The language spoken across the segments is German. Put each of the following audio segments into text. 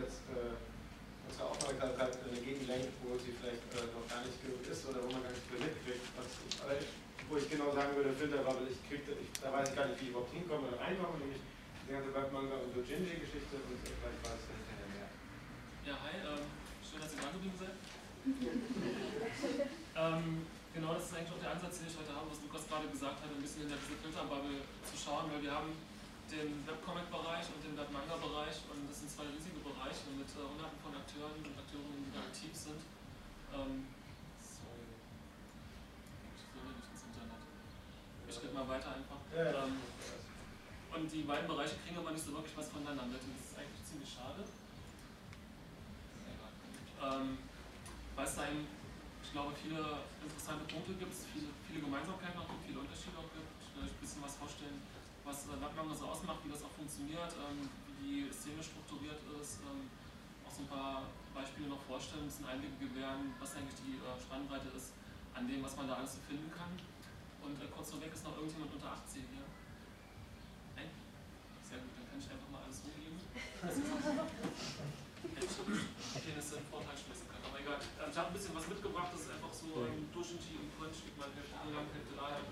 jetzt äh, unsere Aufmerksamkeit in eine Gegend lenkt, wo sie vielleicht äh, noch gar nicht genug ist oder wo man gar nicht viel mitkriegt. Ich, wo ich genau sagen würde, Filterbubble, ich kriegte, ich, da weiß ich gar nicht, wie ich überhaupt hinkomme oder reinkomme, nämlich die ganze Webmanga und Dojinji-Geschichte und äh, vielleicht weiß ich hinterher mehr. Ja, hi, ähm, schön, dass ihr da geblieben seid. ähm, genau, das ist eigentlich auch der Ansatz, den ich heute habe, was Lukas gerade gesagt hat, ein bisschen hinter diese Filterbubble zu schauen, weil wir haben den Webcomic-Bereich und den Webmanga-Bereich und das sind zwei riesige Bereiche mit äh, hunderten von Akteuren und Akteurinnen, die da aktiv sind. Ähm, sorry. Ich will nicht ins Internet. Ich rede mal weiter einfach. Ähm, und die beiden Bereiche kriegen aber nicht so wirklich was voneinander mit. Und das ist eigentlich ziemlich schade. Ähm, weil es da eben, ich glaube, viele interessante Punkte gibt, viele, viele Gemeinsamkeiten auch gibt, viele Unterschiede auch gibt. Ich will euch ein bisschen was vorstellen, was äh, Webmanga so ausmacht, wie das auch funktioniert, ähm, wie die Szene strukturiert ist. Ähm, auch so ein paar Beispiele noch vorstellen, ein bisschen Einblicke gewähren, was eigentlich die äh, Spannbreite ist an dem, was man da alles so finden kann. Und äh, kurz vorweg ist noch irgendjemand unter 18 hier. Nein? Sehr gut, dann kann ich einfach mal alles rumgeben. Auch Penisse in Vorteil schmeißen kann. Aber egal. Ähm, ich habe ein bisschen was mitgebracht, das ist einfach so ein Durchschnitt im Punch, ich meine, Hälfte lang, Hälfte daher.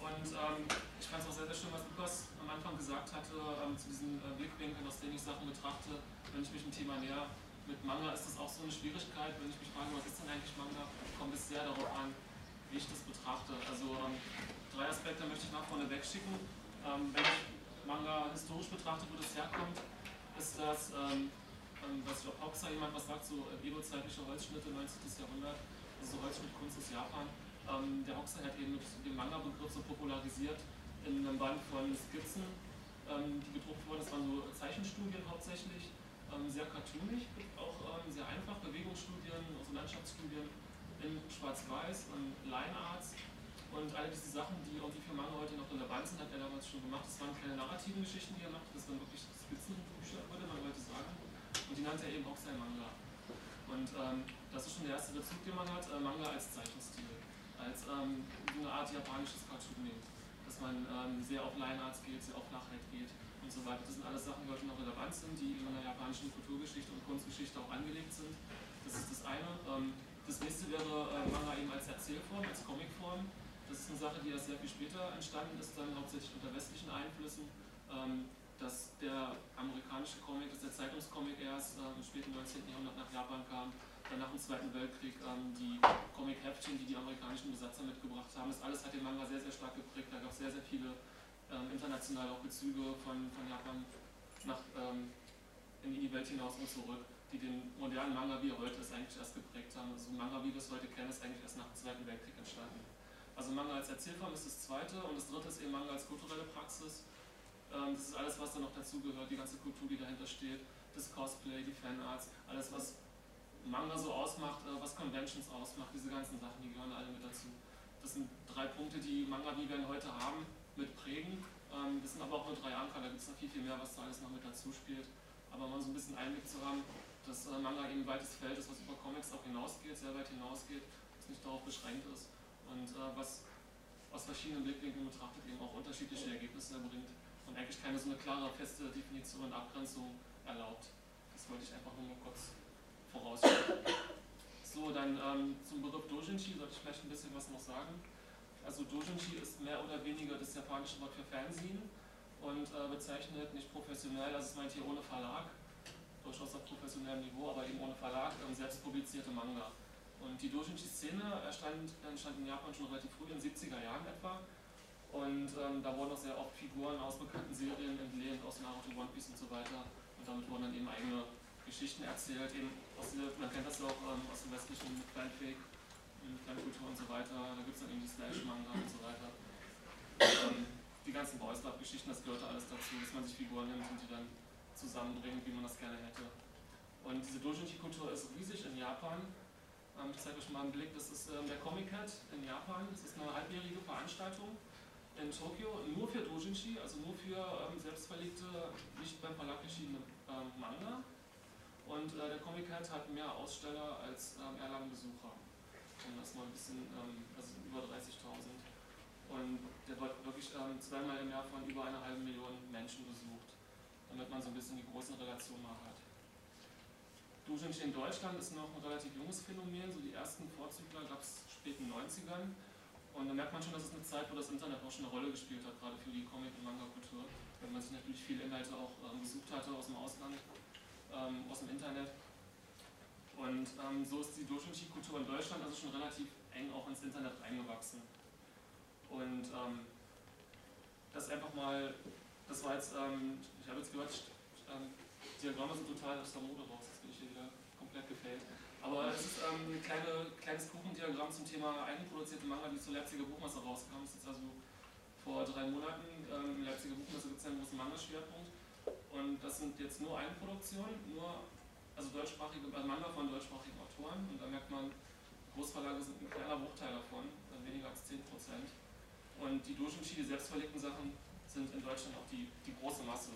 Und ähm, ich fand es auch sehr, sehr schön, was Lukas am Anfang gesagt hatte, ähm, zu diesen äh, Blickwinkeln, aus denen ich Sachen betrachte, wenn ich mich ein Thema näher mit Manga ist das auch so eine Schwierigkeit, wenn ich mich frage, was ist denn eigentlich Manga, kommt es sehr darauf an, wie ich das betrachte. Also ähm, drei Aspekte möchte ich nach vorne wegschicken. Ähm, wenn ich Manga historisch betrachte, wo das herkommt, ist das, ähm, was ich auf Hoxa jemand was sagt, so äh, Edo-zeitliche Holzschnitte, 19. Jahrhundert, also so Holzschnittkunst aus Japan. Ähm, der Hoxa hat eben den Manga-Begriff so popularisiert in einem Band von Skizzen, ähm, die gedruckt wurden. Das waren so Zeichenstudien hauptsächlich, ähm, sehr cartoonig, auch ähm, sehr einfach, Bewegungsstudien, also Landschaftsstudien in Schwarz-Weiß und Line-Arts. Und all diese Sachen, die irgendwie für Manga heute noch relevant sind, hat er damals schon gemacht. Das waren keine narrativen Geschichten, die er machte, das waren wirklich Skizzenbücher, würde man heute sagen. Und die nannte er eben auch sein Manga. Und ähm, das ist schon der erste Bezug, den man hat, äh, Manga als Zeichenstil, als ähm, eine Art japanisches Cartooning. Dass man ähm, sehr auf Line-Arts geht, sehr auf Flachheit geht und so weiter. Das sind alles Sachen, die heute noch relevant sind, die in der japanischen Kulturgeschichte und Kunstgeschichte auch angelegt sind. Das ist das eine. Ähm, das nächste wäre äh, Manga eben als Erzählform, als Comicform. Das ist eine Sache, die erst sehr viel später entstanden ist, dann hauptsächlich unter westlichen Einflüssen. Ähm, dass der amerikanische Comic, dass der Zeitungscomic erst äh, im späten 19. Jahrhundert nach Japan kam, dann nach dem Zweiten Weltkrieg ähm, die Comic-Heftchen, die die amerikanischen Besatzer mitgebracht haben. Das alles hat den Manga sehr, sehr stark geprägt. Da gab es sehr, sehr viele ähm, internationale auch Bezüge von, von Japan nach, ähm, in die Welt hinaus und zurück, die den modernen Manga, wie er heute ist, eigentlich erst geprägt haben. Also Manga, wie wir es heute kennen, ist eigentlich erst nach dem Zweiten Weltkrieg entstanden. Also Manga als Erzählform ist das zweite und das dritte ist eben Manga als kulturelle Praxis. Ähm, das ist alles, was da noch dazugehört, die ganze Kultur, die dahinter steht, das Cosplay, die Fanarts, alles, was Manga so ausmacht, äh, was Conventions ausmacht, diese ganzen Sachen, die gehören alle mit dazu. Das sind drei Punkte, die Manga, wie wir heute haben, mit prägen. Ähm, das sind aber auch nur drei Anker, da gibt es noch viel, viel mehr, was da alles noch mit dazu spielt. Aber mal so ein bisschen Einblick zu haben, dass äh, Manga eben ein weites Feld ist, was über Comics auch hinausgeht, sehr weit hinausgeht, das nicht darauf beschränkt ist und äh, was aus verschiedenen Blickwinkeln betrachtet eben auch unterschiedliche Ergebnisse erbringt und eigentlich keine so eine klare, feste Definition und Abgrenzung erlaubt. Das wollte ich einfach nur mal kurz vorausschicken. So, dann ähm, zum Begriff Dojinshi sollte ich vielleicht ein bisschen was noch sagen. Also Dojinshi ist mehr oder weniger das japanische Wort für Fernsehen und äh, bezeichnet nicht professionell, also es meint hier ohne Verlag, durchaus auf professionellem Niveau, aber eben ohne Verlag, ähm, selbst publizierte Manga. Und die Dojinshi-Szene entstand, entstand in Japan schon relativ früh, in den 70er Jahren etwa. Und ähm, da wurden auch sehr oft Figuren aus bekannten Serien entlehnt, aus Naruto, One Piece und so weiter. Und damit wurden dann eben eigene Geschichten erzählt. Eben aus der, man kennt das ja auch ähm, aus dem westlichen Fanfake, Fankultur und so weiter. Da gibt es dann eben die Slash-Manga und so weiter. Ähm, die ganzen Boys Love Geschichten, das gehört alles dazu, dass man sich Figuren nimmt und die dann zusammenbringt, wie man das gerne hätte. Und diese Doujinshi-Kultur ist riesig in Japan. Ähm, ich zeige euch mal einen Blick, das ist ähm, der Comic Cat in Japan. Das ist eine halbjährige Veranstaltung in Tokio, nur für Doujinshi, also nur für ähm, selbstverlegte, nicht beim Verlag erschienene ähm, Manga. Und äh, der Comic Cat hat mehr Aussteller als ähm, Erlangen-Besucher. Das mal ein bisschen, ähm, also über 30.000. Und der wird wirklich ähm, zweimal im Jahr von über einer halben Million Menschen besucht, damit man so ein bisschen die großen Relationen mal hat. Doujinshi in Deutschland ist noch ein relativ junges Phänomen, so die ersten Vorzügler gab es späten 90ern. Und da merkt man schon, dass es eine Zeit, wo das Internet auch schon eine Rolle gespielt hat, gerade für die Comic- und Manga-Kultur. Wenn man sich natürlich viele Inhalte auch ähm, gesucht hatte aus dem Ausland, ähm, aus dem Internet. Und ähm, so ist die Doujinshi-Kultur in Deutschland also schon relativ eng auch ins Internet eingewachsen. Und ähm, das einfach mal, das war jetzt, ähm, ich habe jetzt gehört, ähm, Diagramme sind total aus der Mode raus, das bin ich hier wieder komplett gefällt. Aber es ist ähm, ein kleine, kleines Kuchendiagramm zum Thema eigenproduzierte Manga, die zur Leipziger Buchmesse rausgekommen ist. Jetzt also vor drei Monaten. Ähm, Leipziger Buchmesse gibt es einen großen Manga-Schwerpunkt. Und das sind jetzt nur Eigenproduktionen, nur also deutschsprachige also Manga von deutschsprachigen Autoren. Und da merkt man, Großverlage sind ein kleiner Bruchteil davon, weniger als 10 Prozent. Und die Doujinshi, die selbstverlegten Sachen, sind in Deutschland auch die, die große Masse.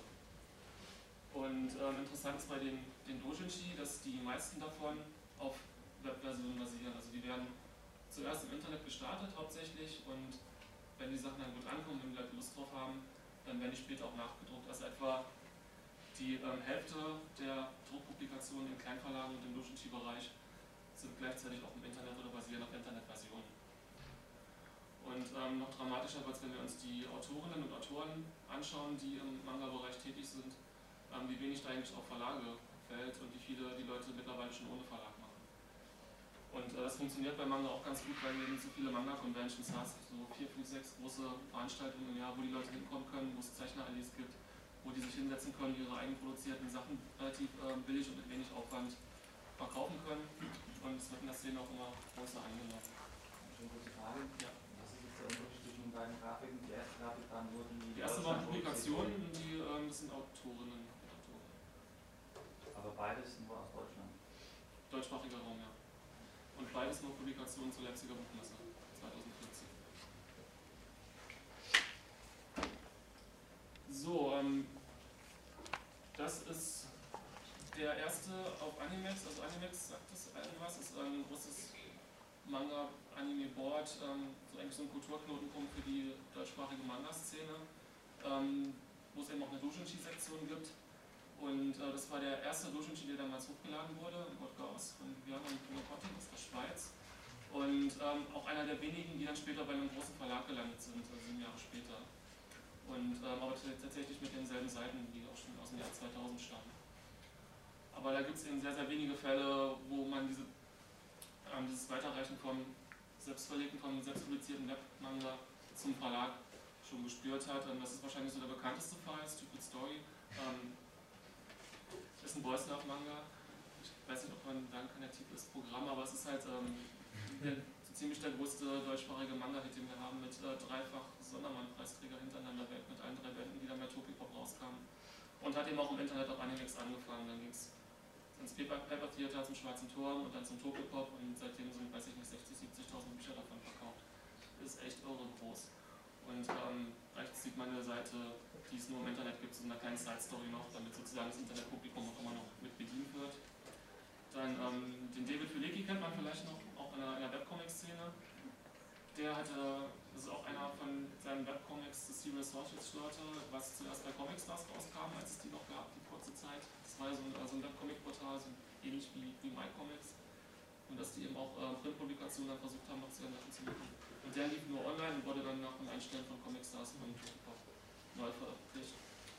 Und ähm, interessant ist bei den, den Doujinshi, dass die meisten davon auf Webversionen basieren. Also die werden zuerst im Internet gestartet hauptsächlich und wenn die Sachen dann gut ankommen, wenn die Leute Lust drauf haben, dann werden die später auch nachgedruckt. Also etwa die ähm, Hälfte der Druckpublikationen in Kleinverlagen und im Doujinshi-Bereich sind gleichzeitig auch im Internet oder basieren auf Internetversionen. Und ähm, noch dramatischer wird es, wenn wir uns die Autorinnen und Autoren anschauen, die im Manga-Bereich tätig sind ähm, wie wenig da eigentlich auf Verlage fällt und wie viele die Leute mittlerweile schon ohne Verlag. Und äh, das funktioniert bei Manga auch ganz gut, weil du nicht so viele Manga-Conventions hast, so vier, fünf, sechs große Veranstaltungen im Jahr, wo die Leute hinkommen können, wo es Zeichner-Allies gibt, wo die sich hinsetzen können, ihre eigenproduzierten Sachen relativ äh, billig und mit wenig Aufwand verkaufen können. Und es wird in der Szene auch immer größer angenommen. Schon kurze Frage. Ja. Was ist jetzt der Unterschied zwischen den beiden Grafiken? Die erste Grafik waren nur die. Die erste waren Publikationen, die das sind Autorinnen. Aber beides nur aus Deutschland. Deutschsprachiger Raum, ja. Und beides nur Publikationen zur Leipziger Buchmesse 2014. So, ähm, das ist der erste auf Animex. Also Animex sagt das irgendwas, ist ein großes Manga-Anime-Board, ähm, so eigentlich so ein Kulturknotenpunkt für die deutschsprachige Manga-Szene, ähm, wo es eben auch eine Doujinshi-Sektion gibt. Und äh, das war der erste Doujinshi, der damals hochgeladen wurde, im Podcast von Viviana und Punocotti aus der Schweiz. Und ähm, auch einer der wenigen, die dann später bei einem großen Verlag gelandet sind, also sieben Jahre später. Und ähm, aber tatsächlich mit denselben Seiten, die auch schon aus dem Jahr 2000 stammen. Aber da gibt es eben sehr, sehr wenige Fälle, wo man diese, ähm, dieses Weiterreichen vom selbstverlegten, vom selbstpublizierten Webmanga zum Verlag schon gespürt hat. Und das ist wahrscheinlich so der bekannteste Fall, Stupid Story. Ähm, ist ein Boys Love Manga. Ich weiß nicht, ob man sagen kann, der Titel ist Programm, aber es ist halt ähm, so ziemlich der größte deutschsprachige Manga-Hit, den wir haben, mit äh, dreifach Sondermann-Preisträger hintereinander mit allen drei Bänden, die dann bei Tokyopop rauskamen. Und hat eben auch im Internet auf Animex angefangen. Dann ging es ins Paper, Theater zum Schwarzen Turm und dann zum Tokyopop und seitdem sind, weiß ich nicht, 60.000, 70.000 Bücher davon verkauft. Ist echt irre groß. Und ähm, rechts sieht man eine Seite die es nur im Internet gibt, so einer kleinen Side-Story noch, damit sozusagen das Internetpublikum auch immer noch mit bedient wird. Dann ähm, den David Filecki kennt man vielleicht noch, auch in der, der Webcomic-Szene. Der hatte, das ist auch einer von seinen Webcomics, The Serious Sausage Slaughter, was zuerst bei Comic Stars rauskam, als es die noch gab, die kurze Zeit. Das war so ein, also ein Webcomic-Portal, so ähnlich wie, wie MyComics. Und dass die eben auch äh, Printpublikationen dann versucht haben, noch zu ändern zu machen. Und der lief nur online und wurde dann nach dem Einstellen von Comic Stars von neu veröffentlicht.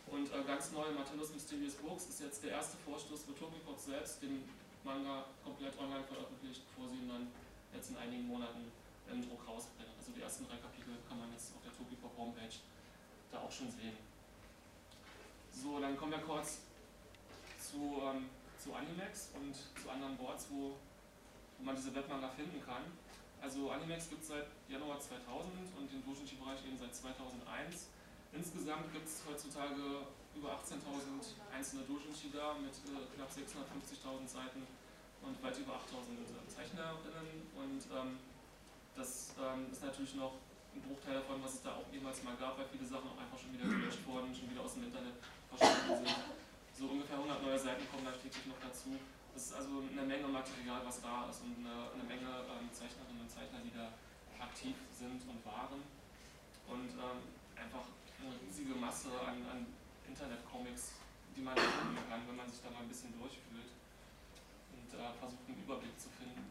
Und äh, ganz neu, Martellus Mysterious Books ist jetzt der erste Vorstoß, wo Tokyopop selbst den Manga komplett online veröffentlicht, bevor sie ihn dann jetzt in einigen Monaten im Druck rausbringen. Also die ersten drei Kapitel kann man jetzt auf der Tokyopop Homepage da auch schon sehen. So, dann kommen wir kurz zu, ähm, zu Animex und zu anderen Boards, wo, wo man diese Webmanga finden kann. Also Animex gibt es seit Januar 2000 und den Doujinshi-Bereich eben seit 2001. Insgesamt gibt es heutzutage über 18.000 einzelne Doujinshi da mit äh, knapp 650.000 Seiten und weit über 8.000 äh, ZeichnerInnen. Und ähm, das ähm, ist natürlich noch ein Bruchteil davon, was es da auch jemals mal gab, weil viele Sachen auch einfach schon wieder gelöscht wurden, schon wieder aus dem Internet verschwunden sind. So ungefähr 100 neue Seiten kommen da täglich noch dazu. Das ist also eine Menge Material, was da ist und eine, eine Menge ähm, Zeichnerinnen und Zeichner, die da aktiv sind und waren. Und ähm, einfach eine riesige Masse an, an Internet-Comics, die man finden kann, wenn man sich da mal ein bisschen durchfühlt und äh, versucht einen Überblick zu finden.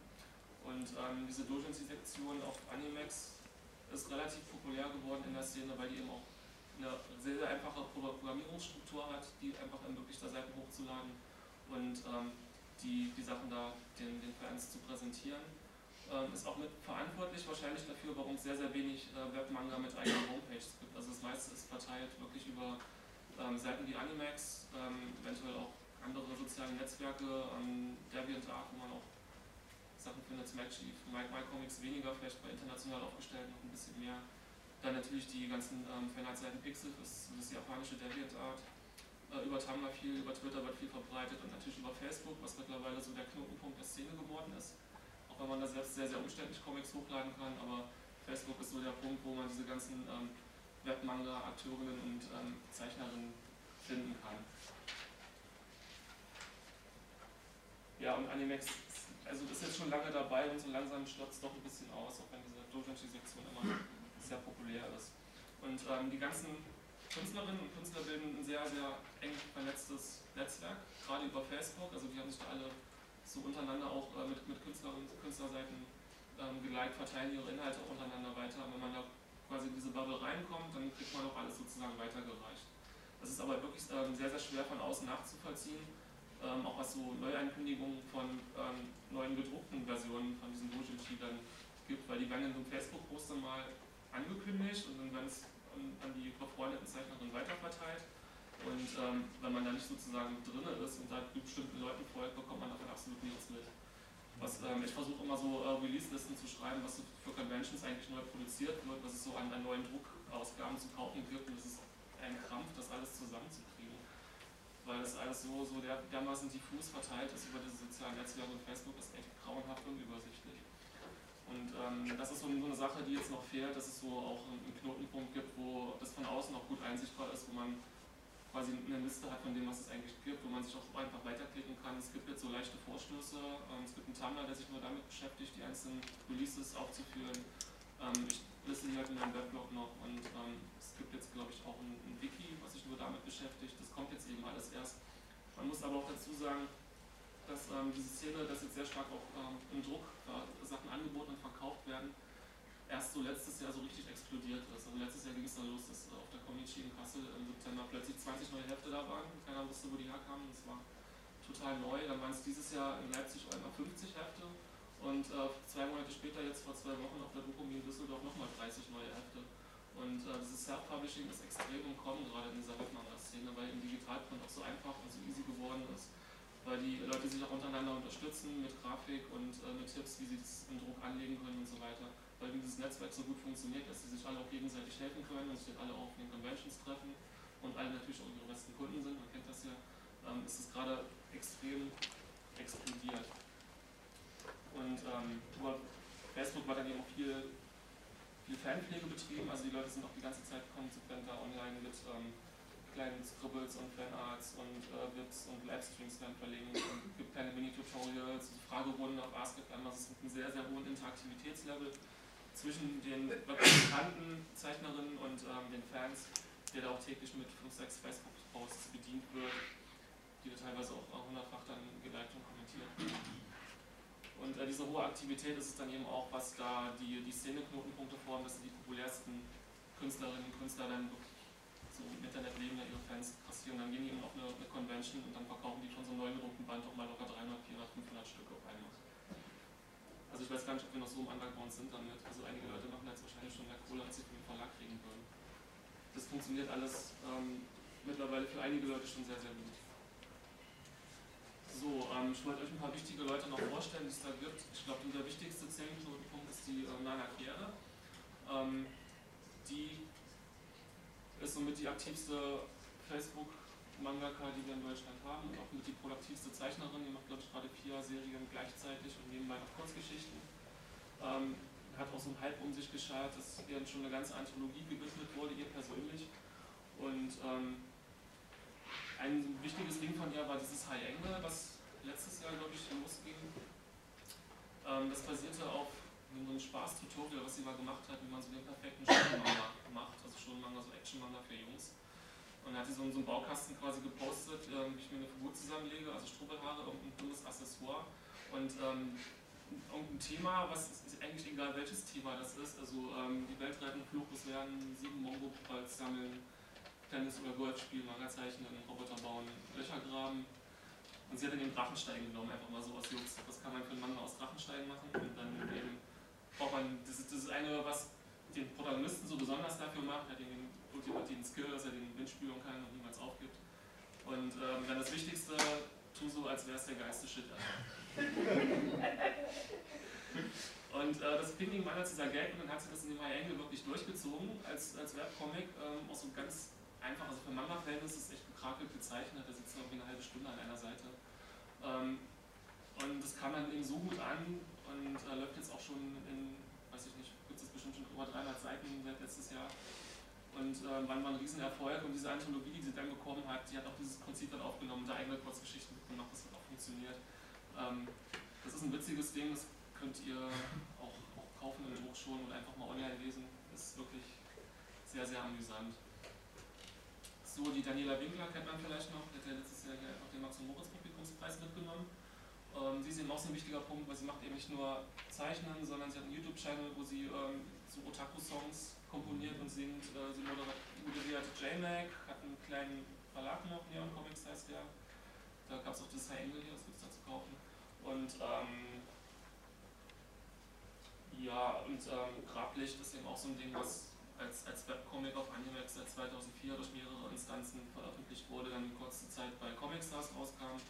Und ähm, diese Doujinshi-Sektion auf Animex ist relativ populär geworden in der Szene, weil die eben auch eine sehr, sehr einfache Programmierungsstruktur hat, die einfach ermöglicht, da Seiten hochzuladen und ähm, die, die Sachen da den, den Fans zu präsentieren. Ähm, ist auch mit verantwortlich wahrscheinlich dafür, warum es sehr, sehr wenig äh, Webmanga mit eigenen Homepages gibt. Also das meiste ist verteilt wirklich über ähm, Seiten wie Animax, ähm, eventuell auch andere soziale Netzwerke, ähm, DeviantArt, wo man auch Sachen findet, Smagsheet, MyComics weniger, vielleicht bei international aufgestellt noch ein bisschen mehr. Dann natürlich die ganzen ähm, Fanart-Seiten Pixel, das, das japanische DeviantArt. Äh, über Tumblr viel, über Twitter wird viel verbreitet und natürlich über Facebook, was mittlerweile so der Knotenpunkt der Szene geworden ist. Wenn man da selbst sehr, sehr umständlich Comics hochladen kann, aber Facebook ist so der Punkt, wo man diese ganzen ähm, Webmanga-Akteurinnen und ähm, Zeichnerinnen finden kann. Ja, und Animex also ist jetzt schon lange dabei und so langsam stürzt es doch ein bisschen aus, auch wenn diese Doujinshi-Sektion immer sehr populär ist. Und ähm, die ganzen Künstlerinnen und Künstler bilden ein sehr, sehr eng vernetztes Netzwerk, gerade über Facebook. Also die haben sich da alle so untereinander auch äh, mit, mit Künstlerinnen und Künstlerseiten ähm, geliked, verteilen ihre Inhalte auch untereinander weiter. Und wenn man da quasi in diese Bubble reinkommt, dann kriegt man auch alles sozusagen weitergereicht. Das ist aber wirklich ähm, sehr, sehr schwer von außen nachzuvollziehen ähm, auch was so Neuankündigungen von ähm, neuen gedruckten Versionen von diesen Doujinshi dann gibt, weil die werden in so einem Facebook-Poster mal angekündigt und dann werden es an, an die befreundeten Zeichnerinnen weiterverteilt. Und ähm, wenn man da nicht sozusagen drin ist und da bestimmten Leuten folgt, bekommt man davon absolut nichts mit. Was, ähm, ich versuche immer so äh, Release-Listen zu schreiben, was für Conventions eigentlich neu produziert wird, was es so an, an neuen Druckausgaben zu kaufen gibt. Und es ist ein Krampf, das alles zusammenzukriegen weil das alles so, so der, dermaßen diffus verteilt ist über diese sozialen Netzwerke und Facebook ist echt grauenhaft unübersichtlich. Und ähm, das ist so eine Sache, die jetzt noch fehlt, dass es so auch einen Knotenpunkt gibt, wo das von außen auch gut einsichtbar ist, wo man quasi eine Liste hat von dem, was es eigentlich gibt, wo man sich auch einfach weiterklicken kann. Es gibt jetzt so leichte Vorstöße, ähm, es gibt einen Tumblr, der sich nur damit beschäftigt, die einzelnen Releases aufzuführen. Ähm, ich liste die halt in meinem Weblog noch und ähm, es gibt jetzt, glaube ich, auch ein, ein Wiki, was sich nur damit beschäftigt. Das kommt jetzt eben alles erst. Man muss aber auch dazu sagen, dass ähm, diese Szene, dass jetzt sehr stark auch ähm, im Druck äh, Sachen angeboten und verkauft werden, erst so letztes Jahr so richtig explodiert ist. Also letztes Jahr ging es dann los, dass auf der Comic in Kassel im September plötzlich 20 neue Hefte da waren. Keiner wusste, wo die herkamen. Das war total neu. Dann waren es dieses Jahr in Leipzig einmal 50 Hefte und äh, zwei Monate später, jetzt vor zwei Wochen auf der Dokomi in Düsseldorf nochmal 30 neue Hefte. Und äh, dieses Self-Publishing ist extrem im Kommen, gerade in dieser Webmanga-Szene, weil im Digitalprint auch so einfach und so easy geworden ist. Weil die Leute sich auch untereinander unterstützen mit Grafik und äh, mit Tipps, wie sie es im Druck anlegen können und so weiter. Weil dieses Netzwerk so gut funktioniert, dass sie sich alle auch gegenseitig helfen können und sich alle auch auf den Conventions treffen und alle natürlich auch ihre besten Kunden sind, man kennt das ja, ähm, ist es gerade extrem explodiert. Und ähm, über Facebook war dann eben auch viel viel Fanpflege betrieben, also die Leute sind auch die ganze Zeit konsequent da online mit ähm, kleinen Scribbles und Fanarts und äh, Wits und Livestreams dann verlegen. Es gibt kleine Mini-Tutorials, Fragerunden auf AskFM, also es gibt einen sehr, sehr hohen Interaktivitätslevel zwischen den bekannten Zeichnerinnen und ähm, den Fans, der da auch täglich mit 5, 6 Facebook-Posts bedient wird, die teilweise auch hundertfach dann geliked und kommentiert und äh, diese hohe Aktivität ist es dann eben auch, was da die, die Szene-Knotenpunkte formen, dass die populärsten Künstlerinnen und Künstler dann so im Internet leben, ja ihre Fans kassieren. Dann gehen die eben auf eine, eine, Convention und dann verkaufen die von so einem neuen gedruckten Band auch mal locker 300, 400, 500 Stück auf einmal. Also ich weiß gar nicht, ob wir noch so im Underground sind damit. Also einige Leute machen jetzt wahrscheinlich schon mehr Kohle, als sie für den Verlag kriegen würden. Das funktioniert alles ähm, mittlerweile für einige Leute schon sehr, sehr gut. So, ähm, ich wollte euch ein paar wichtige Leute noch vorstellen, die es da gibt. Ich glaube, der wichtigste Zehnknotenpunkt ist die äh, Nana Kehre. Ähm, die ist somit die aktivste Facebook-Mangaka, die wir in Deutschland haben und auch mit die produktivste Zeichnerin. Die macht, glaube ich, gerade vier Serien gleichzeitig und nebenbei noch Kurzgeschichten. Ähm, hat auch so einen Hype um sich geschart, dass ihr schon eine ganze Anthologie gewidmet wurde, ihr persönlich. Und ähm, ein wichtiges Ding von ihr war dieses High Angle, was letztes Jahr, glaube ich, losging. Ähm, das basierte auf so einem Spaß-Tutorial, was sie mal gemacht hat, wie man so den perfekten Shonenmanga macht, also Shonenmanga, so Action-Manga für Jungs. Und da hat sie so, so einen Baukasten quasi gepostet, ähm, wie ich mir eine Figur zusammenlege, also Strubbelhaare, irgendein dummes Accessoire und ähm, irgendein Thema, was ist eigentlich egal welches Thema das ist, also ähm, die Welt retten, Fluchus werden, sieben Mongo-Pokals sammeln, Tennis oder Golf spielen, Manga zeichnen, Roboter bauen, Löcher graben. Und sie hat dann den Drachenstein genommen, einfach mal so aus Jux. Was kann man für einen Manga aus Drachenstein machen? Und dann eben braucht man, das ist das eine, was den Protagonisten so besonders dafür macht, hat den ultimativen Skill, dass er den Wind spüren kann und niemals aufgibt. Und ähm, dann das Wichtigste, tu so, als wäre es der geilste Shit. Und äh, das fing irgendwann als dieser Gag und dann hat sie das in dem High Angle wirklich durchgezogen als, als Webcomic, ähm, auch so ganz einfach, also für Manga-Fans ist es echt gekrakelt gezeichnet, da sitzt irgendwie eine halbe Stunde an einer Seite. Ähm, und das kam dann eben so gut an und äh, läuft jetzt auch schon in, weiß ich nicht, gibt es bestimmt schon über 300 Seiten seit letztes Jahr. Und äh, wann war ein Riesenerfolg und diese Anthologie, die sie dann bekommen hat, die hat auch dieses Prinzip dann aufgenommen, da eigene Kurzgeschichten mitgemacht, das hat auch funktioniert. Ähm, das ist ein witziges Ding, das könnt ihr auch, auch kaufen Druck schon und einfach mal online lesen. Das ist wirklich sehr, sehr amüsant. So, die Daniela Winkler kennt man vielleicht noch, die hat ja letztes Jahr hier auch den Max-Moritz-Publikumspreis mitgenommen. Ähm, sie ist eben auch so ein wichtiger Punkt, weil sie macht eben nicht nur Zeichnen, sondern sie hat einen YouTube-Channel, wo sie ähm, so Otaku-Songs komponiert und singt. Äh, sie moderiert JMac, hat einen kleinen Verlag noch, Neon Comics heißt der. Da gab es auch das High Angle hier, das gibt es da zu kaufen. Und ähm, ja, und ähm, Grablicht ist eben auch so ein Ding, was als, als Webcomic auf Animax seit 2004 durch mehrere Instanzen veröffentlicht wurde, dann kurze Zeit bei Comic Stars rauskam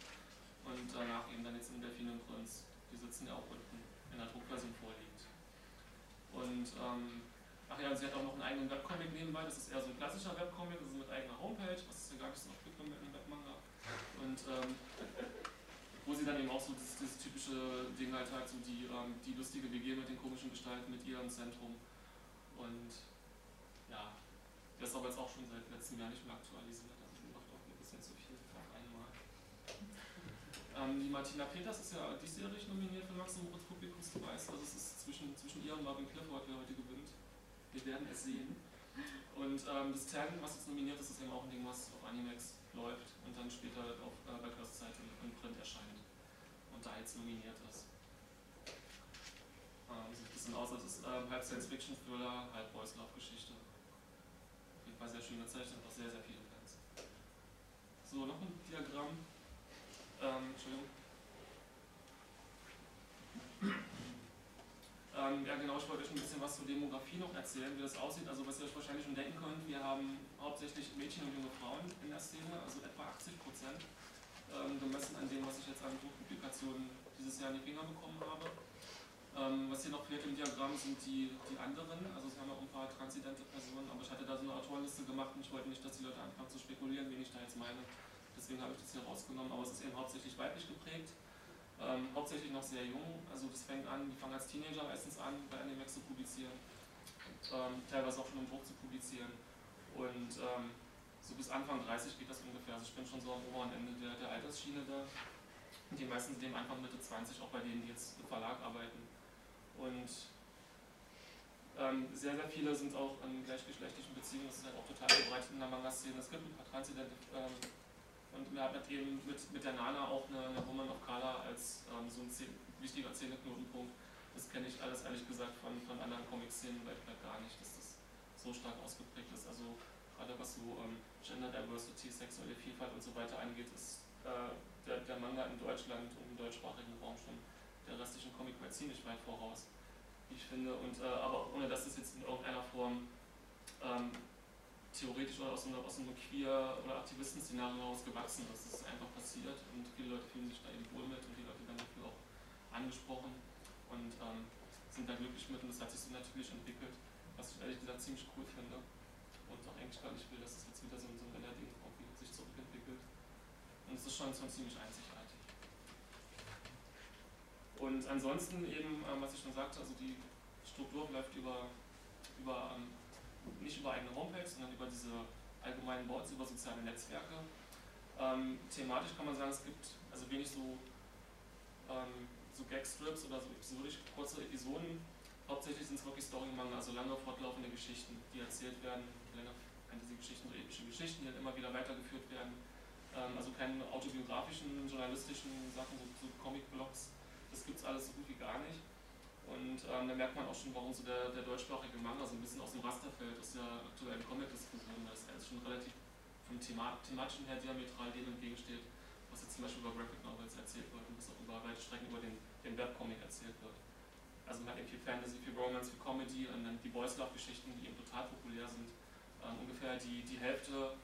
und danach eben dann jetzt in Delfin und Prinz. Die sitzen ja auch unten in der Druckversion vorliegt. Und ähm, ach ja, sie hat auch noch einen eigenen Webcomic nebenbei, das ist eher so ein klassischer Webcomic, also mit eigener Homepage, was es ja gar nicht so oft gibt mit einem Webmanga. Und ähm, wo sie dann eben auch so das, das typische Ding halt hat, so die, ähm, die lustige WG mit den komischen Gestalten mit ihr im Zentrum. Und ja, der ist aber jetzt auch schon seit letztem Jahr nicht mehr aktualisiert, also macht auch ein bisschen zu viel auf einmal. Ähm, die Martina Peters ist ja diesjährig nominiert für Max und Moritz Publikumspreis, also es ist zwischen, zwischen ihr und Marvin Clifford, wer heute gewinnt. Wir werden es sehen. Und ähm, das Ten, was jetzt nominiert ist, ist eben auch ein Ding, was auf Animax läuft und dann später auf äh, bei Cursed im Print erscheint und da jetzt nominiert ist. Ähm, sieht ein bisschen aus, als ist ähm, halb Science-Fiction-Thriller, halb Boys-Love-Geschichte war sehr schön gezeichnet, auch sehr, sehr viele Fans. So, noch ein Diagramm. Ähm, Entschuldigung. Ähm, ja genau, ich wollte euch ein bisschen was zur Demografie noch erzählen, wie das aussieht. Also was ihr euch wahrscheinlich schon denken könnt, wir haben hauptsächlich Mädchen und junge Frauen in der Szene, also etwa 80 Prozent, ähm, gemessen an dem, was ich jetzt an Buchpublikationen dieses Jahr in die Finger bekommen habe. Ähm, was hier noch fehlt im Diagramm sind die, die anderen, also es haben auch ein paar transidente Personen, aber ich hatte da so eine Autorenliste gemacht und ich wollte nicht, dass die Leute anfangen zu spekulieren, wen ich da jetzt meine. Deswegen habe ich das hier rausgenommen, aber es ist eben hauptsächlich weiblich geprägt, ähm, hauptsächlich noch sehr jung, also das fängt an, die fangen als Teenager meistens an, bei Animex zu publizieren, ähm, teilweise auch schon im Buch zu publizieren und ähm, so bis Anfang 30 geht das ungefähr, also ich bin schon so am oberen Ende der, der Altersschiene da. Und die meisten sind eben Anfang Mitte 20, auch bei denen, die jetzt im Verlag arbeiten. Und ähm, sehr, sehr viele sind auch in gleichgeschlechtlichen Beziehungen, das ist halt auch total verbreitet in der Manga-Szene. Es gibt ein paar Transidente ähm, und wir hatten eben mit, mit der Nana auch eine, eine Woman of Color als ähm, so ein zehn, wichtiger Zähneknotenpunkt. Das kenne ich alles ehrlich gesagt von, von anderen Comic-Szenen weltweit gar nicht, dass das so stark ausgeprägt ist. Also gerade was so ähm, Gender Diversity, sexuelle Vielfalt und so weiter angeht, ist äh, der, der Manga in Deutschland und im deutschsprachigen Raum schon der restlichen Comicwelt ziemlich weit voraus, wie ich finde. Und, äh, aber ohne dass das jetzt in irgendeiner Form ähm, theoretisch oder aus, einer, aus einem Queer- oder Aktivisten-Szenario heraus gewachsen ist. Das ist einfach passiert und viele Leute fühlen sich da eben wohl mit und die Leute werden dafür auch angesprochen und ähm, sind da glücklich mit und das hat sich so natürlich entwickelt, was ich ehrlich gesagt ziemlich cool finde. und auch eigentlich gar nicht will, dass es jetzt wieder so, so ein Renner-Ding sich zurückentwickelt. Und es ist schon, schon ziemlich einzigartig. Und ansonsten eben, ähm, was ich schon sagte, also die Struktur läuft über, über ähm, nicht über eigene Homepage, sondern über diese allgemeinen Boards, über soziale Netzwerke. Ähm, thematisch kann man sagen, es gibt also wenig so, ähm, so Gagstrips oder so episodisch kurze Episoden. Hauptsächlich sind es wirklich Story-Manga, also lange fortlaufende Geschichten, die erzählt werden, lange Fantasy-Geschichten, so epische Geschichten, die dann immer wieder weitergeführt werden. Ähm, also keine autobiografischen, journalistischen Sachen, so, so Comic-Blogs, das gibt es alles so gut wie gar nicht. Und ähm, da merkt man auch schon, warum so der, der deutschsprachige Manga so ein bisschen aus dem Raster fällt, aus der aktuellen Comic-Diskussion, weil es schon relativ vom Thema, thematischen her diametral dem entgegensteht, was jetzt zum Beispiel über Graphic Novels erzählt wird und was auch über weite Strecken über den, den Webcomic erzählt wird. Also man hat eben viel Fantasy, viel Romance, viel Comedy und dann die Boys Love-Geschichten, die eben total populär sind. Ähm, ungefähr die, die Hälfte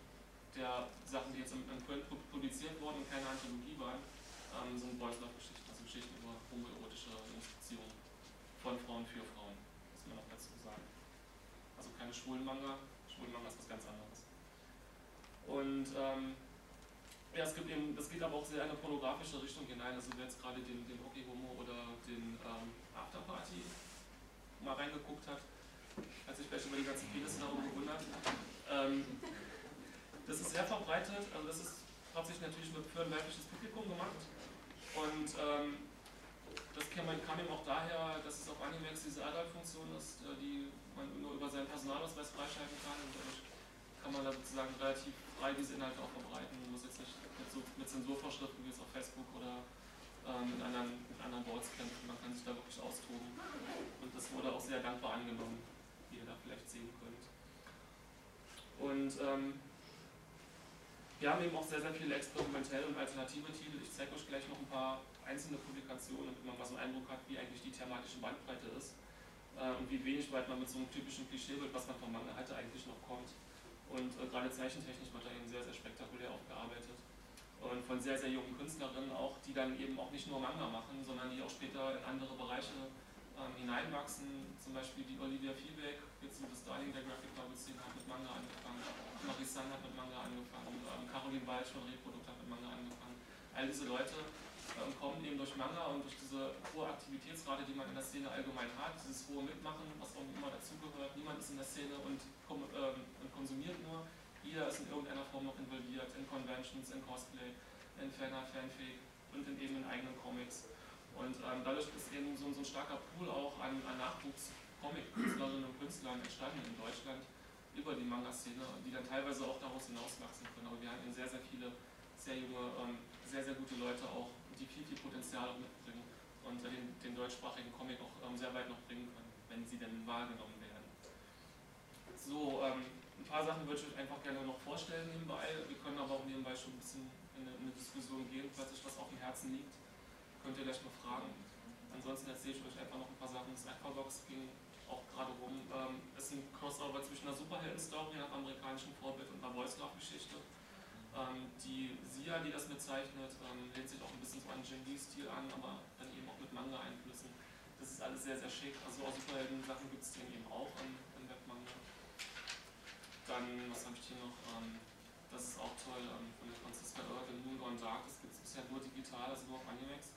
der Sachen, die jetzt im, im publiziert wurden und keine Anthologie waren, ähm, sind Boys Love-Geschichten, also Geschichten über homoerotische von Frauen für Frauen, muss man noch dazu sagen. Also keine schwulen Manga, schwulen Manga ist was ganz anderes. Und ähm, ja, es gibt eben, das geht aber auch sehr in eine pornografische Richtung hinein. Also wer jetzt gerade den, den Okay Homo oder den ähm, Afterparty mal reingeguckt hat, hat sich vielleicht über die ganzen Penisse darum gewundert. Ähm, das ist sehr verbreitet, also das ist hauptsächlich natürlich für ein weibliches Publikum gemacht. Und ähm, das kam, kam eben auch daher, dass es auf Animex diese Adult-Funktion ist, äh, die man nur über seinen Personalausweis freischalten kann. Und dadurch kann man da sozusagen relativ frei diese Inhalte auch verbreiten. Man muss jetzt nicht mit, so, mit Zensurvorschriften wie es auf Facebook oder ähm, in, anderen, in anderen Boards kämpfen. Man kann sich da wirklich austoben. Und das wurde auch sehr dankbar angenommen, wie ihr da vielleicht sehen könnt. Und ähm, wir haben eben auch sehr, sehr viele experimentelle und alternative Titel. Ich zeige euch gleich noch ein paar einzelne Publikationen, damit man mal so einen Eindruck hat, wie eigentlich die thematische Bandbreite ist äh, und wie wenig weit man mit so einem typischen Klischeebild, was man vom Manga hatte, eigentlich noch kommt. Und äh, gerade zeichentechnisch wird da eben sehr, sehr spektakulär aufgearbeitet. Und von sehr, sehr jungen Künstlerinnen auch, die dann eben auch nicht nur Manga machen, sondern die auch später in andere Bereiche ähm, hineinwachsen. Zum Beispiel die Olivia Fiebeck, jetzt mit das Darling der Graphic Novel Szene, hat mit Manga angefangen. Marie San hat mit Manga angefangen. Ähm, Caroline Walsh von Reprodukt hat mit Manga angefangen. All diese Leute ähm, kommen eben durch Manga und durch diese hohe Aktivitätsrate, die man in der Szene allgemein hat, dieses hohe Mitmachen, was auch immer dazugehört. Niemand ist in der Szene und, ähm, und konsumiert nur. Jeder ist in irgendeiner Form noch involviert, in Conventions, in Cosplay, in Faner, Fanfic und in eben in eigenen Comics. Und ähm, dadurch ist eben so, so, ein starker Pool auch an, an Nachwuchs-Comic-Künstlerinnen und Künstlern entstanden in Deutschland über die Manga-Szene, die dann teilweise auch daraus hinauswachsen können. Aber wir haben eben sehr, sehr viele sehr junge, ähm, sehr, sehr gute Leute auch, die viel, viel Potenzial mitbringen und den, den, deutschsprachigen Comic auch ähm, sehr weit noch bringen können, wenn sie denn wahrgenommen werden. So, ähm, ein paar Sachen würde ich euch einfach gerne noch vorstellen nebenbei. Wir können aber auch nebenbei schon ein bisschen in eine, in eine Diskussion gehen, falls euch was auf dem Herzen liegt. Könnt ihr gleich mal fragen. Ansonsten erzähle ich euch einfach noch ein paar Sachen. Das Aquabox ging auch gerade rum. Ähm, ist ein Crossover zwischen einer Superhelden-Story nach amerikanischem Vorbild und einer Voice-Love-Geschichte. Ähm, die Sia, die das mitzeichnet, ähm, lehnt sich auch ein bisschen so an Lee-Stil an, aber dann eben auch mit Manga-Einflüssen. Das ist alles sehr, sehr schick. Also auch Superhelden-Sachen gibt es den eben auch in, in Webmanga. Dann, was habe ich hier noch? Ähm, das ist auch toll ähm, von der Franziska Earth in Moon Gone Dark. Das gibt es bisher nur digital, also nur auf Animex.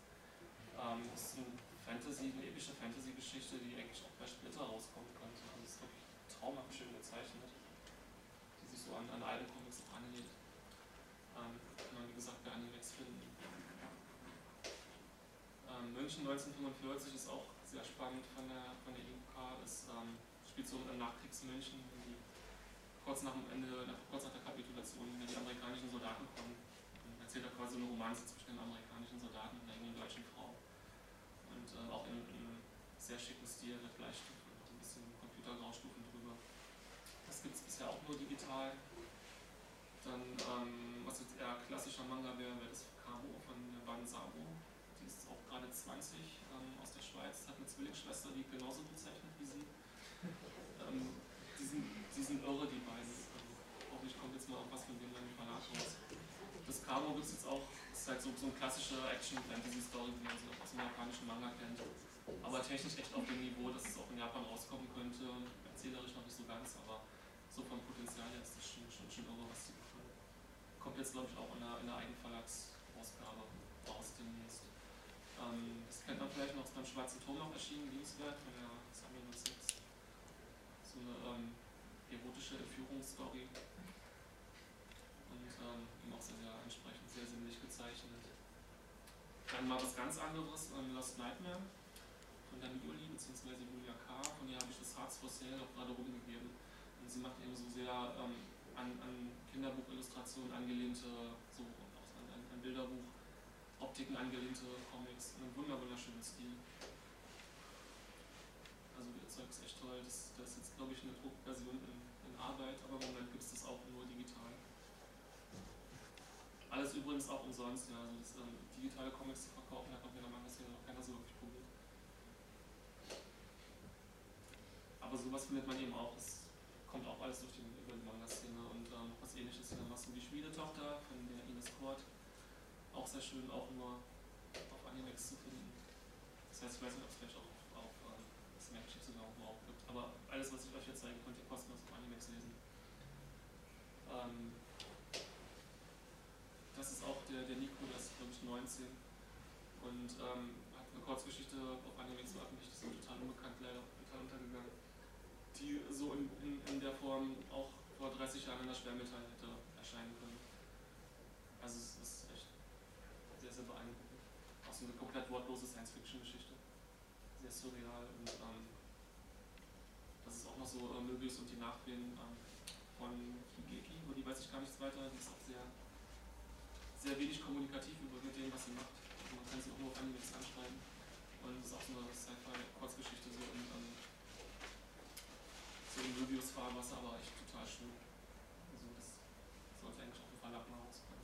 Ähm, das ist ein Fantasy, eine epische Fantasy-Geschichte, die eigentlich auch bei Splitter rauskommen könnte. Also das ist wirklich traumhaft schön gezeichnet, die sich so an, an alten Comics auch kann man wie gesagt bei Animex finden. Ähm, München 1945 ist auch sehr spannend von der, von der IUK, es ähm, spielt so im Nachkriegsmünchen, die kurz nach dem Ende, nach, kurz nach der Kapitulation, wenn die amerikanischen Soldaten kommen. Und erzählt er quasi eine Romanze zwischen den amerikanischen Soldaten und der deutschen Frau. Und äh, auch in, in, einem sehr schicken Stil mit Bleistift und ein bisschen Computergraustufen drüber. Das gibt es bisher auch nur digital. Dann, ähm, was jetzt eher klassischer Manga wäre, wäre das Kamo von Band Sabo. Die ist auch gerade 20 ähm, aus der Schweiz, hat eine Zwillingsschwester, die genauso gut zeichnet wie sie. Ähm, die, sind, die sind irre, die beiden. Also, hoffentlich kommt jetzt mal auch was von dann im Verlag raus. Das gibt es jetzt auch, ist halt so, so eine klassische Action-Fantasy-Story, wie man sie auch aus dem japanischen Manga kennt. Aber technisch echt auf dem Niveau, dass es auch in Japan rauskommen könnte. Erzählerisch noch nicht so ganz, aber so vom Potenzial her ist das schon, schon, schon irre, was machen. Kommt jetzt, glaube ich, auch in einer, in einer Eigenverlagsausgabe raus demnächst. Ähm, das kennt man vielleicht noch, ist beim Schwarzen Turm noch erschienen, liebenswert, von der Sami 06. So eine ähm, erotische Entführungsstory. Und ähm, eben auch sehr, sehr ansprechend, sehr sinnlich gezeichnet. Dann mal was ganz anderes, ähm, Lost Nightmare von der Mioli bzw. Julia K. Von ihr habe ich das Hearts for Sale auch gerade rumgegeben. Und sie macht eben so sehr ähm, an, an Kinderbuchillustrationen angelehnte, so auch an, an, an Bilderbuch, Optiken angelehnte Comics. Einen wunder wunderschönen Stil. Also ihr Zeug ist echt toll. Das, das ist jetzt glaube ich eine Druckversion in, in Arbeit, aber im Moment gibt es das auch nur digital. Alles übrigens auch umsonst, ja. Also das, ähm, digitale Comics zu verkaufen, da kommt mir der Manga-Szene noch keiner so wirklich probiert. Aber sowas findet man eben auch. Es kommt auch alles durch die, über die Manga-Szene und ähm, was ähnliches hier machst du wie Schmiedetochter von der Ines Kort. Auch sehr schön, auch nur auf Animex zu finden. Das heißt, ich weiß nicht, ob es vielleicht auch auf, ähm, Smackchip sogar auch gibt. Aber alles, was ich euch jetzt zeige, könnt ihr kostenlos auf Animex lesen. Ähm, das ist auch der, der Nico, der ist glaube ich 19 und ähm, hat eine Kurzgeschichte auf Animex veröffentlicht, ist total unbekannt, leider total untergegangen, die in, der Form auch vor 30 Jahren in der Schwermetall hätte erscheinen können. Also es ist echt sehr, sehr beeindruckend. Auch so eine komplett wortlose Science-Fiction-Geschichte. Sehr surreal und ähm, das ist auch noch so äh, Möbius und die Nachwehen ähm, von Higeki, wo die weiß ich gar nichts weiter, die ist auch sehr, sehr wenig kommunikativ über mit dem, was sie macht. Also man kann sie auch nur auf Animex anschreiben. Und es ist auch so eine Sci-Fi-Kurzgeschichte so in, in, so in Möbius-Fahrwasser, aber echt total schön. Also das sollte eigentlich auch im Verlag mal rauskommen.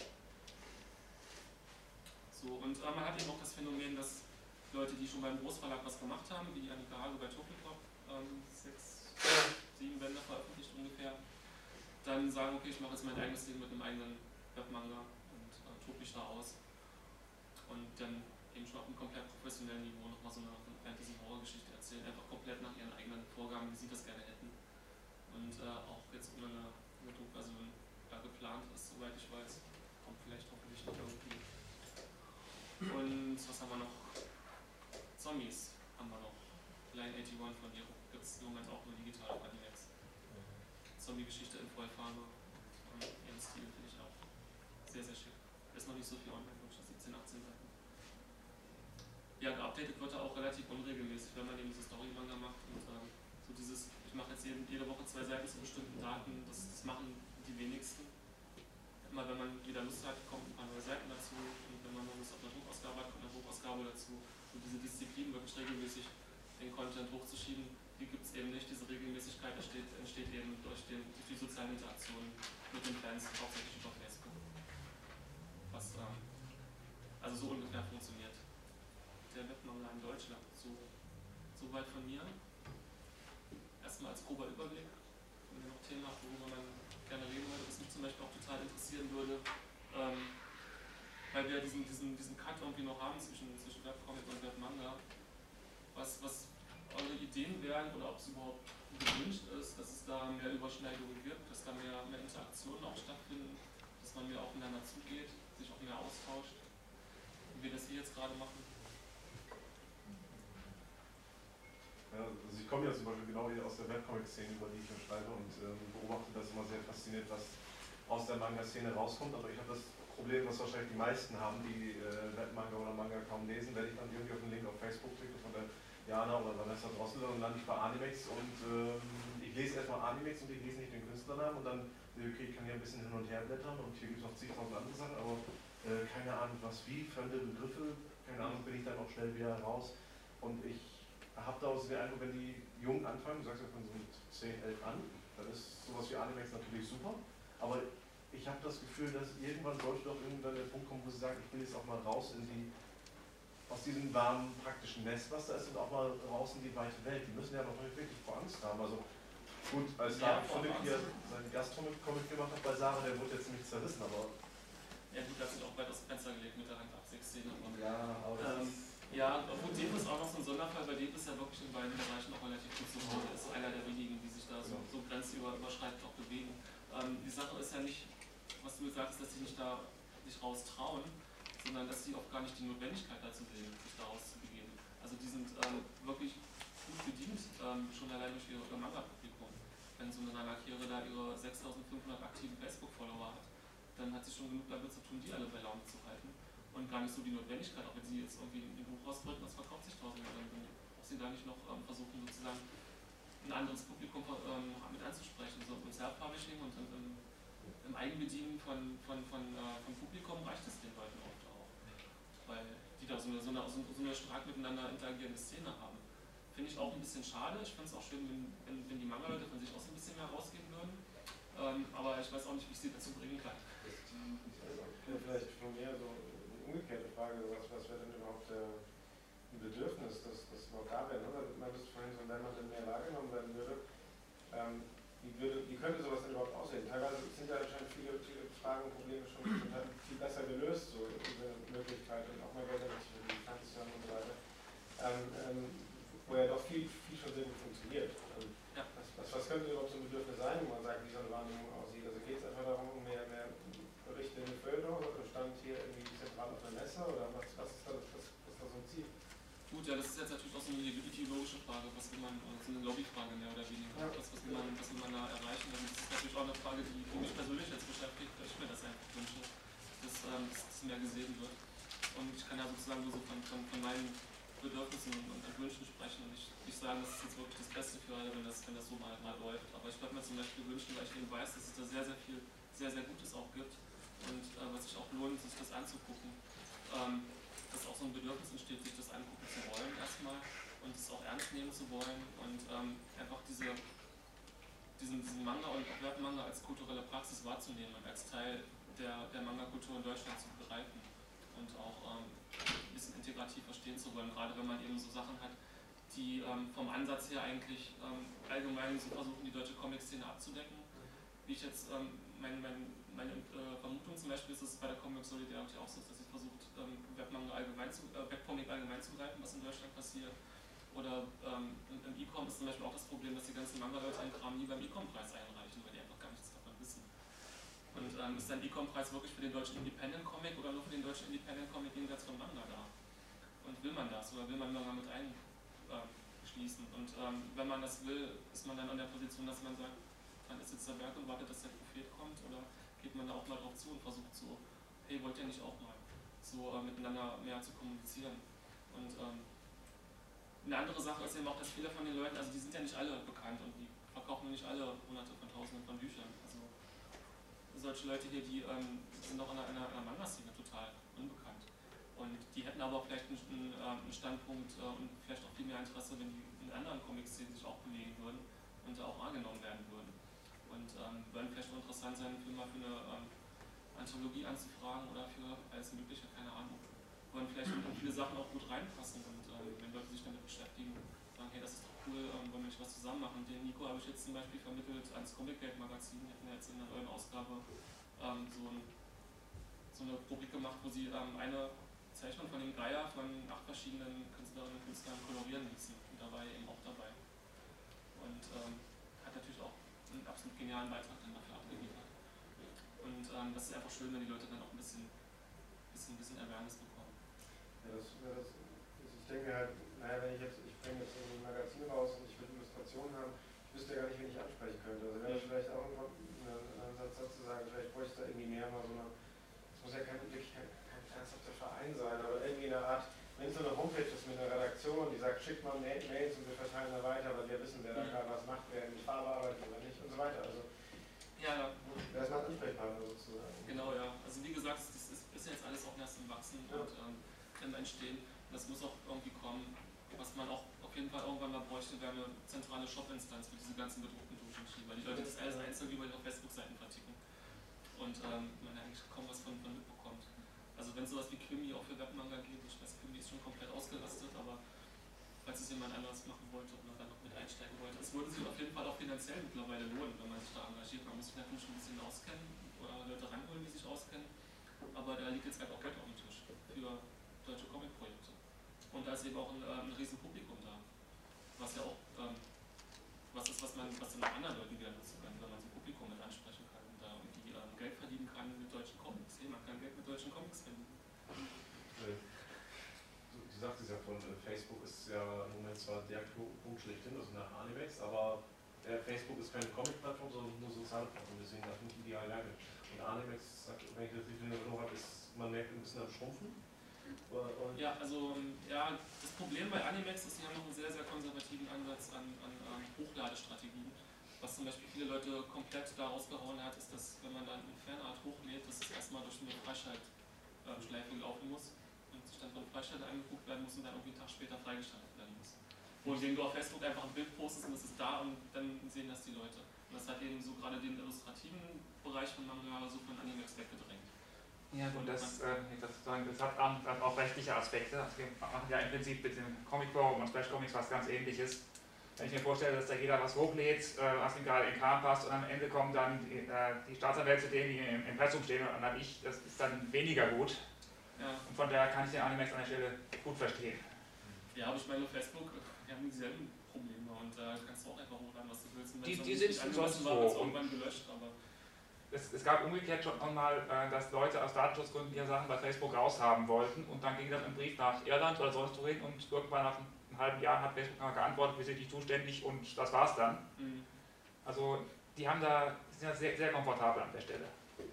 So, und äh, man hat eben auch das Phänomen, dass Leute, die schon beim Großverlag was gemacht haben, wie Annika Hage bei Tokyopop, ähm, sechs, sieben Bände veröffentlicht ungefähr, dann sagen, okay, ich mache jetzt mein eigenes Ding mit einem eigenen Webmanga und äh, tob mich da aus. Und dann eben schon auf einem komplett professionellen Niveau nochmal so eine Fantasy-Horror-Geschichte erzählen, einfach komplett nach ihren eigenen Vorgaben, wie sie das gerne hätten. Und äh, auch jetzt ohne eine, eine Druckversion da geplant ist, soweit ich weiß. Kommt vielleicht hoffentlich noch irgendwie. Und was haben wir noch? Zombies haben wir noch. Line 81 von Nero. Gibt es im Moment auch nur digital auf Animex. Zombie-Geschichte in Vollfarbe. Und ihren Stil finde ich auch sehr, sehr schick. Ist noch nicht so viel online, ich, 17, 18 Seiten. Ja, geupdatet wird er auch relativ unregelmäßig, wenn man eben diese Story-Manga macht und ähm, so dieses, ich mache jetzt jede, jede Woche zwei Seiten zu bestimmten Daten, das, das machen die wenigsten. Immer wenn man wieder Lust hat, kommen ein paar neue Seiten dazu und wenn man noch Lust auf eine Druckausgabe hat, kommt eine Druckausgabe dazu. Und diese Disziplin wirklich regelmäßig den Content hochzuschieben, die gibt es eben nicht. Diese Regelmäßigkeit entsteht, entsteht eben durch, den, durch die sozialen Interaktionen mit den Fans, hauptsächlich über Facebook. Was ähm, also so ungefähr funktioniert der Webmanga in Deutschland. So, so weit von mir. Erstmal als grober Überblick. Wenn ihr noch Themen habt, worüber man gerne reden würde, was mich zum Beispiel auch total interessieren würde, ähm, weil wir diesen, diesen, diesen Cut irgendwie noch haben zwischen, zwischen Webcomic und Webmanga, was, was eure Ideen wären oder ob es überhaupt gewünscht ist, dass es da mehr Überschneidungen gibt, dass da mehr, mehr Interaktionen auch stattfinden, dass man mehr aufeinander zugeht, sich auch mehr austauscht, wie wir das hier jetzt gerade machen. Also ich komme ja zum Beispiel genau hier aus der Webcomic-Szene, über die ich schreibe und ähm, beobachte das immer sehr fasziniert, was aus der Manga-Szene rauskommt. Aber ich habe das Problem, was wahrscheinlich die meisten haben, die äh, Webmanga oder Manga kaum lesen, wenn ich dann irgendwie auf den Link auf Facebook klicke von der Jana oder Vanessa Drossel, dann lande ich bei Animex und ähm, ich lese erstmal Animex und ich lese nicht den Künstlernamen und dann, okay, ich kann hier ein bisschen hin und her blättern und hier gibt es noch zigtausend andere Sachen, aber äh, keine Ahnung was wie, fremde Begriffe, keine Ahnung, bin ich dann auch schnell wieder raus und ich habe daraus den Eindruck, wenn die jung anfangen, du sagst ja von so mit 10, 11 an, dann ist sowas wie Animex natürlich super, aber ich habe das Gefühl, dass irgendwann sollte doch irgendwann der Punkt kommen, wo sie sagen, ich will jetzt auch mal raus in die, aus diesem warmen, praktischen Nest, was da ist, und auch mal raus in die weite Welt. Die müssen ja noch nicht wirklich vor Angst haben. Also gut, als Ja, David hier seinen Gastcomic gemacht hat bei Sarah, der wurde jetzt ziemlich zerrissen, aber Ja gut, das sind auch weit aus dem Fenster gelegt mit der Hand ab 16 und ja, aber Ähm, Ja, obwohl Dave ist auch noch so ein Sonderfall, weil Dave ist ja wirklich in beiden Bereichen auch relativ gut zu Hause. ist einer der wenigen, die sich da so, so grenzüberschreitend auch bewegen. Ähm, die Sache ist ja nicht, was du gesagt hast, dass sie nicht da sich raustrauen, sondern dass sie auch gar nicht die Notwendigkeit dazu sehen, sich da rauszubegeben. Also die sind ähm, wirklich gut bedient, ähm, schon allein durch ihre, ihr Manga-Publikum. Wenn so eine Nanakere da ihre 6500 aktiven Facebook-Follower hat, dann hat sie schon genug damit zu tun, die alle bei Laune zu halten. Und gar nicht so die Notwendigkeit, auch wenn sie jetzt irgendwie ein Buch rausbringt, das verkauft sich tausend dann braucht sie da nicht noch ähm, versuchen, sozusagen ein anderes Publikum ähm, mit anzusprechen. So im Self-Publishing und im, im, im, Eigenbedienen von, von, von, äh, von Publikum reicht es den Leuten oft auch. Weil die da so eine, so eine, so eine stark miteinander interagierende Szene haben. Finde ich auch ein bisschen schade. Ich finde es auch schön, wenn, wenn, wenn die Manga-Leute von sich aus ein bisschen mehr rausgeben würden. Ähm, aber ich weiß auch nicht, wie ich sie dazu bringen kann. Vielleicht von mir so umgekehrte Frage, was, was wäre denn überhaupt der ein Bedürfnis, dass das überhaupt da wäre? Ne? Man müsste vorhin so, wenn man denn mehr wahrgenommen werden würde, ähm, wie, würde, wie könnte sowas denn überhaupt aussehen? Teilweise sind ja anscheinend viele, viele Fragen und Probleme schon viel besser gelöst, so diese Möglichkeit und auch mal Geld die Finanzierung und so weiter. Ähm, ähm, wo ja doch viel, viel schon sehr gut funktioniert. Ähm, ja. was, was, was, könnte überhaupt so ein Bedürfnis sein, wo man sagt, wie so eine Wahrnehmung aussieht? Also geht es einfach darum, mehr, mehr Berichte in die Bevölkerung oder stand hier irgendwie zentral auf der Messe oder was, was, ist, da, was, was ist da so ein Ziel? Gut, ja, das ist jetzt natürlich auch so eine ideologische Frage, was will man, so eine Lobbyfrage mehr oder weniger. Ja. Was, was, will man, was will man da erreichen? Das ist natürlich auch eine Frage, die, die mich persönlich jetzt beschäftigt, weil ich mir das einfach wünsche, dass, ähm, das mehr gesehen wird. Und ich kann ja sozusagen nur so von, von, von meinen Bedürfnissen und Wünschen sprechen und nicht, nicht sagen, das ist jetzt wirklich das Beste für alle, wenn das, wenn das so mal, mal läuft. Aber ich würde mir zum Beispiel wünschen, weil ich eben weiß, dass es da sehr, sehr viel, sehr, sehr Gutes auch gibt und äh, was sich auch lohnt, sich das anzugucken. Ähm, dass auch so ein Bedürfnis entsteht, sich das angucken zu wollen erstmal und es auch ernst nehmen zu wollen und ähm, einfach diese, diesen, diesen Manga und auch Webmanga als kulturelle Praxis wahrzunehmen und als Teil der, der Manga-Kultur in Deutschland zu begreifen und auch ähm, ein bisschen integrativ verstehen zu wollen, gerade wenn man eben so Sachen hat, die ähm, vom Ansatz her eigentlich ähm, allgemein so versuchen, die deutsche Comic-Szene abzudecken. Wie ich jetzt, ähm, mein, mein, meine äh, Vermutung zum Beispiel ist, dass es bei der Comic Solidarity auch so ist, dass sie versucht, ähm, Webmanga allgemein zu, äh, Webcomic allgemein zu greifen, was in Deutschland passiert. Oder ähm, im E-Com ist zum Beispiel auch das Problem, dass die ganzen Manga-Leute einen Kram nie beim E-Com-Preis einreichen, weil die einfach gar nichts davon wissen. Und ähm, ist der E-Com-Preis wirklich für den deutschen Independent-Comic oder nur für den deutschen Independent-Comic jenseits von Manga da? Und will man das oder will man Manga mit einschließen? Ähm, und ähm, wenn man das will, ist man dann an der Position, dass man sagt, dann ist jetzt der Werk und wartet, dass der Prophet kommt oder geht man da auch mal drauf zu und versucht so, hey, wollt ihr nicht auch mal? So äh, miteinander mehr zu kommunizieren. Und ähm, eine andere Sache ist eben auch, dass viele von den Leuten, also die sind ja nicht alle bekannt und die verkaufen nicht alle hunderte von tausenden von Büchern. Also solche Leute hier, die ähm, sind auch in einer, einer, Manga-Szene total unbekannt. Und die hätten aber vielleicht einen, ähm, einen Standpunkt äh, und vielleicht auch viel mehr Interesse, wenn die in anderen Comic-Szenen sich auch bewegen würden und auch angenommen werden würden. Und ähm, würden vielleicht auch interessant sein, für mal für eine ähm, Anthologie anzufragen oder für alles Mögliche, keine Ahnung. Wollen vielleicht in viele Sachen auch gut reinpassen und ähm, wenn Leute sich damit beschäftigen, sagen, hey, das ist doch cool, ähm, wollen wir nicht was zusammen machen. Den Nico habe ich jetzt zum Beispiel vermittelt ans Comic Gate Magazin, die hatten jetzt in der neuen Ausgabe ähm, so, ein, so, eine Rubrik gemacht, wo sie ähm, eine Zeichnung von dem Geier von acht verschiedenen Künstlerinnen und Künstlern kolorieren ließen. Und da war er eben auch dabei. Und ähm, hat natürlich auch einen absolut genialen Beitrag dann dafür. Und ähm, das ist einfach schön, wenn die Leute dann auch ein bisschen, bisschen, bisschen Awareness bekommen. Ja, das, das, ich denke halt, naja, wenn ich jetzt, ich bringe jetzt ein Magazin raus und ich will Illustrationen haben, ich wüsste ja gar nicht, wen ich ansprechen könnte. Also wäre das vielleicht auch ein, Ansatz dazu sagen, vielleicht bräuchte da irgendwie mehr mal so eine, es muss ja kein, wirklich kein, kein ernsthafter Verein sein, aber irgendwie eine Art, wenn es so eine Homepage ist mit einer Redaktion, die sagt, schickt mal Mails und wir verteilen da weiter, weil wir wissen, wer da gerade was macht, wer in die Farbe arbeitet oder nicht und so weiter. Also ja, ja. Wer ist sozusagen? Genau, gesagt, das ist, ist jetzt alles auch erst im Wachsen ja. und ähm, Entstehen. Das muss auch irgendwie kommen. Was man auch auf jeden Fall irgendwann mal bräuchte, wäre eine zentrale Shop-Instanz für diese ganzen bedruckten Doujinshi, weil die Leute das alles einzeln über auf Facebook-Seiten verticken. Und ähm, man eigentlich kaum was von, von mitbekommt. Also wenn sowas wie Krimi auch für Webmanga geht, ich weiß, Krimi ist schon komplett ausgerastet, aber falls es jemand anderes machen wollte oder dann noch mit einsteigen wollte, es würde sich auf jeden Fall auch finanziell mittlerweile lohnen, wenn man sich da engagiert. Man muss sich natürlich schon ein bisschen auskennen oder Leute ranholen, die sich auskennen. Aber da liegt jetzt halt auch Geld auf dem Tisch für deutsche Comic-Projekte. Und da ist eben auch ein, äh, ein riesen Publikum da. Was ja auch ähm, was ist, was man was dann anderen Leuten wieder nutzen kann, wenn man so ein Publikum mit ansprechen kann und da irgendwie ähm, Geld verdienen kann mit deutschen Comics. Hey, man kann Geld mit deutschen Comics. Äh, Du, sagtest ja von äh, Facebook ist ja im Moment zwar der Punkt schlechthin, also nach Animex, aber Facebook ist keine Comic-Plattform, sondern nur soziale Plattform, deswegen darf nicht ideal lagern. Und Animex, sagt, wenn ich das richtig in Erinnerung habe, ist, man merkt ein bisschen am Schrumpfen. Ja, also ähm, ja, das Problem bei Animex ist, die haben noch einen sehr, sehr konservativen Ansatz an, an, an Hochladestrategien. Was zum Beispiel viele Leute komplett da rausgehauen hat, ist, dass wenn man dann eine Fanart hochlädt, dass es erstmal durch eine Freischaltschleife laufen muss und sich dann von Freischalter angeguckt werden muss und dann irgendwie einen Tag später freigeschaltet muss. Wohingegen du auf Facebook einfach ein Bild postest und es ist da und dann sehen das die Leute. Und das hat eben so gerade den illustrativen Bereich von Manga so von Animex weggedrängt. Ja, und das, äh, das, das hat auch, hat auch rechtliche Aspekte. Also wir machen ja im Prinzip mit dem Comic Forum und Splash Comics was ganz ähnliches. Wenn ich mir vorstelle, dass da jeder was hochlädt, äh, was ihm gerade in den Kram passt und am Ende kommen dann die, äh, die Staatsanwälte, die im Impressum stehen und dann ich, das ist dann weniger gut. Ja, Und von daher kann ich den Animex an der Stelle gut verstehen. Ja aber ich meine, Facebook, wir haben dieselben Probleme und da kannst du auch einfach hochladen, was du willst. Und Die- die sind angemessen sonst war, wird's wo. irgendwann gelöscht, aber Es, es gab umgekehrt schon mal, äh, dass Leute aus Datenschutzgründen ihre Sachen bei Facebook raushaben wollten und dann ging das im Brief nach Irland oder sonst wohin und irgendwann nach einem halben Jahr hat Facebook mal geantwortet, wir sind nicht zuständig und das war's dann. mh, Also die haben da, die sind ja sehr, sehr komfortabel an der Stelle. mh.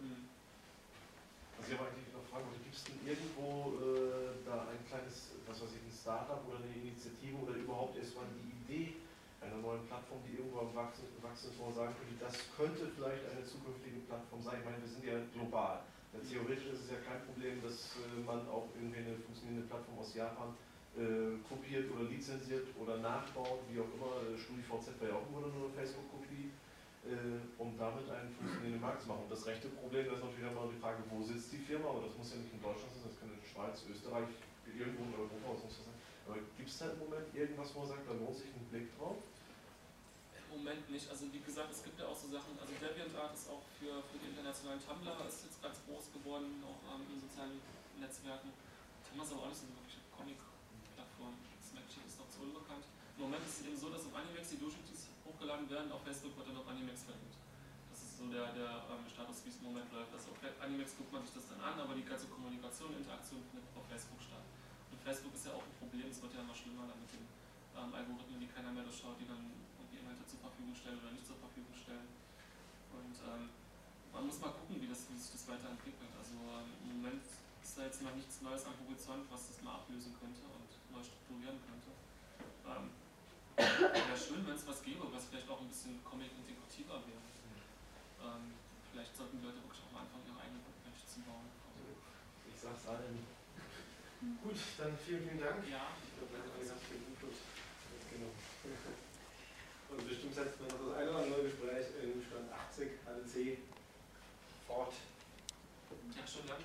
Also ich habe eigentlich noch Fragen, gibt es denn irgendwo äh, da ein kleines, was weiß ich, ein Startup oder eine Initiative oder überhaupt erstmal die Idee einer neuen Plattform, die irgendwo am Wachsen, Wachsen ist, wo man sagen könnte, das könnte vielleicht eine zukünftige Plattform sein. Ich meine, wir sind ja global. Theoretisch ist es ja kein Problem, dass äh, man auch irgendwie eine funktionierende Plattform aus Japan äh, kopiert oder lizenziert oder nachbaut, wie auch immer. Äh, StudiVZ war ja auch nur eine Facebook-Kopie äh, um damit einen funktionierenden Markt zu machen. Und das rechte Problem ist natürlich immer die Frage, wo sitzt die Firma, aber das muss ja nicht in Deutschland sein, das kann in der Schweiz, Österreich, irgendwo in Europa, was muss das sein. Aber gibt es da im Moment irgendwas, wo man sagt, da lohnt sich ein Blick drauf? Im Moment nicht. Also wie gesagt, es gibt ja auch so Sachen, also DeviantArt ist auch für, für die internationalen Tumblr ist jetzt ganz groß geworden, auch ähm, in sozialen Netzwerken. Tumblr ist aber auch nicht so eine wirkliche Comic-Plattform. Smackcheck ist noch zu unbekannt. Im Moment ist es eben so, dass auf Animex die Doujinshis hochgeladen werden, auf Facebook wird dann auf Animex verlinkt. Das ist so der, der ähm, Status, wie es im Moment läuft. Also auf Animex guckt man sich das dann an, aber die ganze Kommunikation, Interaktion findet auf Facebook statt. Facebook ist ja auch ein Problem, es wird ja immer schlimmer dann mit den ähm, Algorithmen, die keiner mehr durchschaut, die dann irgendwie Inhalte zur Verfügung stellen oder nicht zur Verfügung stellen. Und ähm, man muss mal gucken, wie, das, wie sich das weiterentwickelt. Also ähm, im Moment ist da jetzt noch nichts Neues am Horizont, was das mal ablösen könnte und neu strukturieren könnte. Ähm, wäre schön, wenn es was gäbe, was vielleicht auch ein bisschen comic-integrativer wäre. Ähm, vielleicht sollten die Leute wirklich auch mal anfangen, ihre eigenen Bookbench zu bauen. Ich sag's allen. Gut, dann vielen, vielen Dank. Ja. Ich glaube, wir haben alle ganz viel Input mitgenommen. Und bestimmt setzt man noch das eine oder andere Gespräch in Stand 80 HDC fort. Ja, schon Dank.